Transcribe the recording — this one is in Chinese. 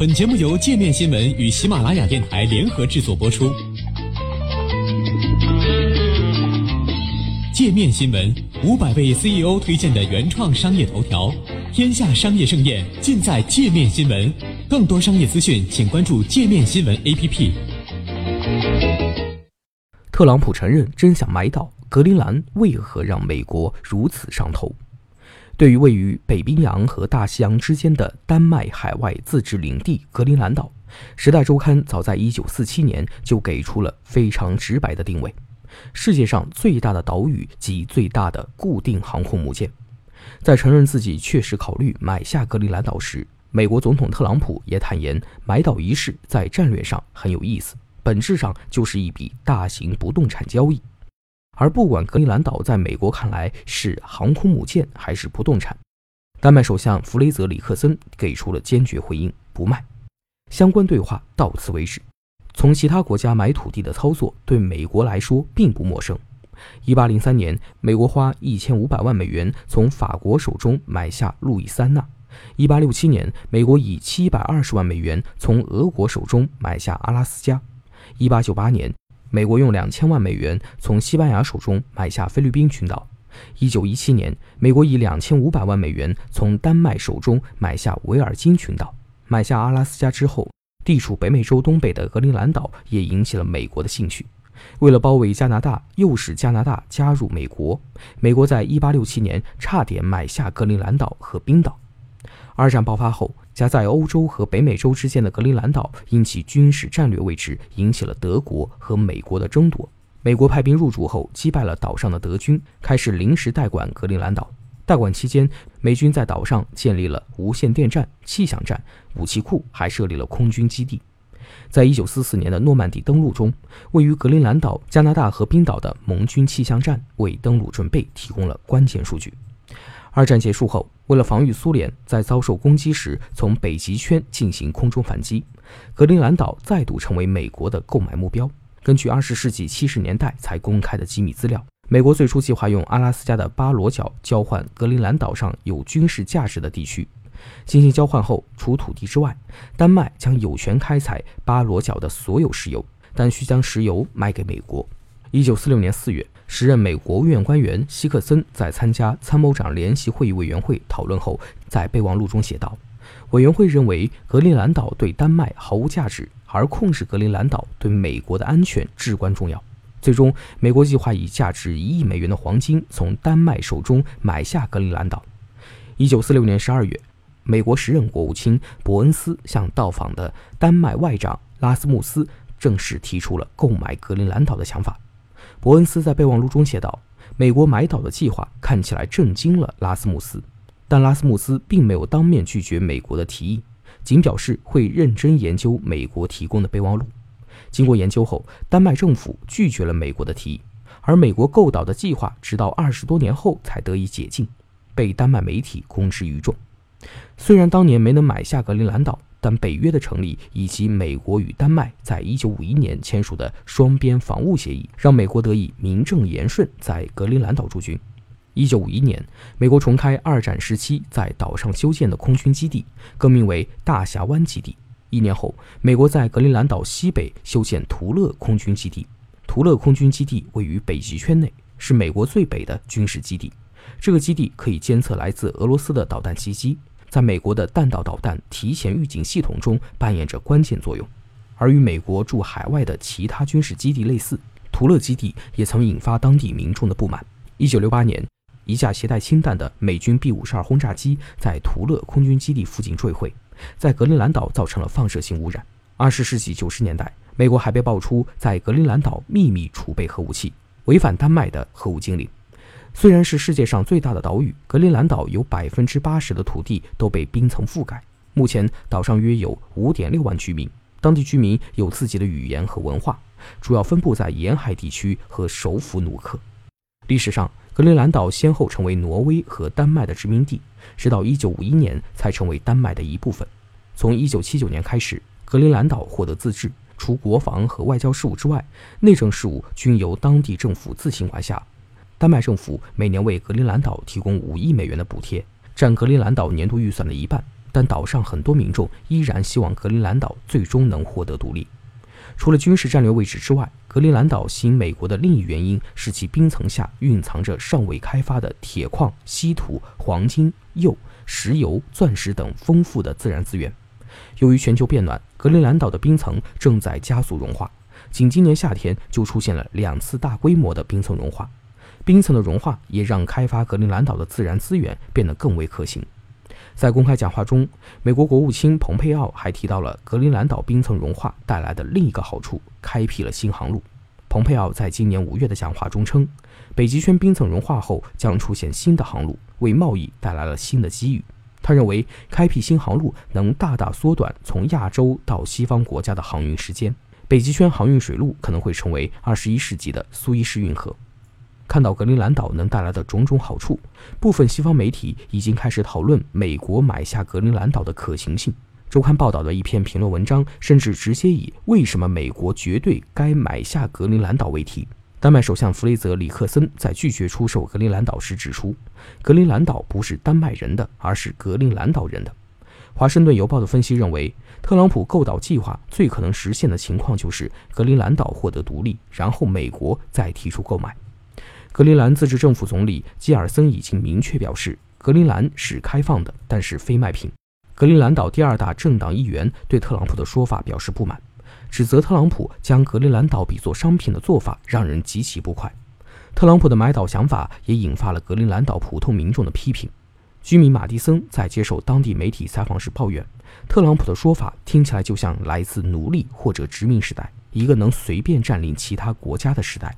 本节目由界面新闻与喜马拉雅电台联合制作播出。界面新闻五百位 CEO 推荐的原创商业头条，天下商业盛宴尽在界面新闻。更多商业资讯，请关注界面新闻 APP。特朗普承认真想买岛，格陵兰为何让美国如此上头？对于位于北冰洋和大西洋之间的丹麦海外自治领地格陵兰岛，《时代周刊》早在1947年就给出了非常直白的定位：世界上最大的岛屿及最大的固定航空母舰。在承认自己确实考虑买下格陵兰岛时，美国总统特朗普也坦言，买岛一事在战略上很有意思，本质上就是一笔大型不动产交易。而不管格陵兰岛在美国看来是航空母舰还是不动产，丹麦首相弗雷泽里克森给出了坚决回应：不卖。相关对话到此为止。从其他国家买土地的操作对美国来说并不陌生。1803年，美国花1500万美元从法国手中买下路易斯安那；1867年，美国以720万美元从俄国手中买下阿拉斯加；1898年。美国用两千万美元从西班牙手中买下菲律宾群岛。一九一七年，美国以两千五百万美元从丹麦手中买下维尔京群岛。买下阿拉斯加之后，地处北美洲东北的格陵兰岛也引起了美国的兴趣。为了包围加拿大，诱使加拿大加入美国，美国在一八六七年差点买下格陵兰岛和冰岛。二战爆发后，夹在欧洲和北美洲之间的格陵兰岛因其军事战略位置引起了德国和美国的争夺。美国派兵入驻后，击败了岛上的德军，开始临时代管格陵兰岛。代管期间，美军在岛上建立了无线电站、气象站、武器库，还设立了空军基地。在一九四四年的诺曼底登陆中，位于格陵兰岛、加拿大和冰岛的盟军气象站为登陆准备提供了关键数据。二战结束后，为了防御苏联在遭受攻击时从北极圈进行空中反击，格陵兰岛再度成为美国的购买目标。根据二十世纪七十年代才公开的机密资料，美国最初计划用阿拉斯加的巴罗角交换格陵兰岛上有军事价值的地区。进行交换后，除土地之外，丹麦将有权开采巴罗角的所有石油，但需将石油卖给美国。一九四六年四月。时任美国务院官员希克森在参加参谋长联席会议委员会讨论后，在备忘录中写道：“委员会认为格陵兰岛对丹麦毫无价值，而控制格陵兰岛对美国的安全至关重要。”最终，美国计划以价值一亿美元的黄金从丹麦手中买下格陵兰岛。一九四六年十二月，美国时任国务卿伯恩斯向到访的丹麦外长拉斯穆斯正式提出了购买格陵兰岛的想法。伯恩斯在备忘录中写道：“美国买岛的计划看起来震惊了拉斯穆斯，但拉斯穆斯并没有当面拒绝美国的提议，仅表示会认真研究美国提供的备忘录。经过研究后，丹麦政府拒绝了美国的提议，而美国购岛的计划直到二十多年后才得以解禁，被丹麦媒体公之于众。虽然当年没能买下格陵兰岛。”但北约的成立以及美国与丹麦在1951年签署的双边防务协议，让美国得以名正言顺在格陵兰岛驻军。1951年，美国重开二战时期在岛上修建的空军基地，更名为大峡湾基地。一年后，美国在格陵兰岛西北修建图勒空军基地。图勒空军基地位于北极圈内，是美国最北的军事基地。这个基地可以监测来自俄罗斯的导弹袭击。在美国的弹道导弹提前预警系统中扮演着关键作用，而与美国驻海外的其他军事基地类似，图勒基地也曾引发当地民众的不满。一九六八年，一架携带氢弹的美军 B 五十二轰炸机在图勒空军基地附近坠毁，在格陵兰岛造成了放射性污染。二十世纪九十年代，美国还被爆出在格陵兰岛秘密储备核武器，违反丹麦的核武禁令。虽然是世界上最大的岛屿，格陵兰岛有百分之八十的土地都被冰层覆盖。目前，岛上约有五点六万居民，当地居民有自己的语言和文化，主要分布在沿海地区和首府努克。历史上，格陵兰岛先后成为挪威和丹麦的殖民地，直到一九五一年才成为丹麦的一部分。从一九七九年开始，格陵兰岛获得自治，除国防和外交事务之外，内政事务均由当地政府自行管辖。丹麦政府每年为格陵兰岛提供五亿美元的补贴，占格陵兰岛年度预算的一半。但岛上很多民众依然希望格陵兰岛最终能获得独立。除了军事战略位置之外，格陵兰岛吸引美国的另一原因是其冰层下蕴藏着尚未开发的铁矿、稀土、黄金、铀、石油、钻石等丰富的自然资源。由于全球变暖，格陵兰岛的冰层正在加速融化，仅今年夏天就出现了两次大规模的冰层融化。冰层的融化也让开发格陵兰岛的自然资源变得更为可行。在公开讲话中，美国国务卿蓬佩奥还提到了格陵兰岛冰层融化带来的另一个好处——开辟了新航路。蓬佩奥在今年五月的讲话中称，北极圈冰层融化后将出现新的航路，为贸易带来了新的机遇。他认为，开辟新航路能大大缩短从亚洲到西方国家的航运时间，北极圈航运水路可能会成为二十一世纪的苏伊士运河。看到格陵兰岛能带来的种种好处，部分西方媒体已经开始讨论美国买下格陵兰岛的可行性。周刊报道的一篇评论文章甚至直接以“为什么美国绝对该买下格陵兰岛”为题。丹麦首相弗雷泽·里克森在拒绝出售格陵兰岛时指出，格陵兰岛不是丹麦人的，而是格陵兰岛人的。华盛顿邮报的分析认为，特朗普购岛计划最可能实现的情况就是格陵兰岛获得独立，然后美国再提出购买。格陵兰自治政府总理基尔森已经明确表示，格陵兰是开放的，但是非卖品。格陵兰岛第二大政党议员对特朗普的说法表示不满，指责特朗普将格陵兰岛比作商品的做法让人极其不快。特朗普的买岛想法也引发了格陵兰岛普通民众的批评。居民马蒂森在接受当地媒体采访时抱怨，特朗普的说法听起来就像来自奴隶或者殖民时代，一个能随便占领其他国家的时代。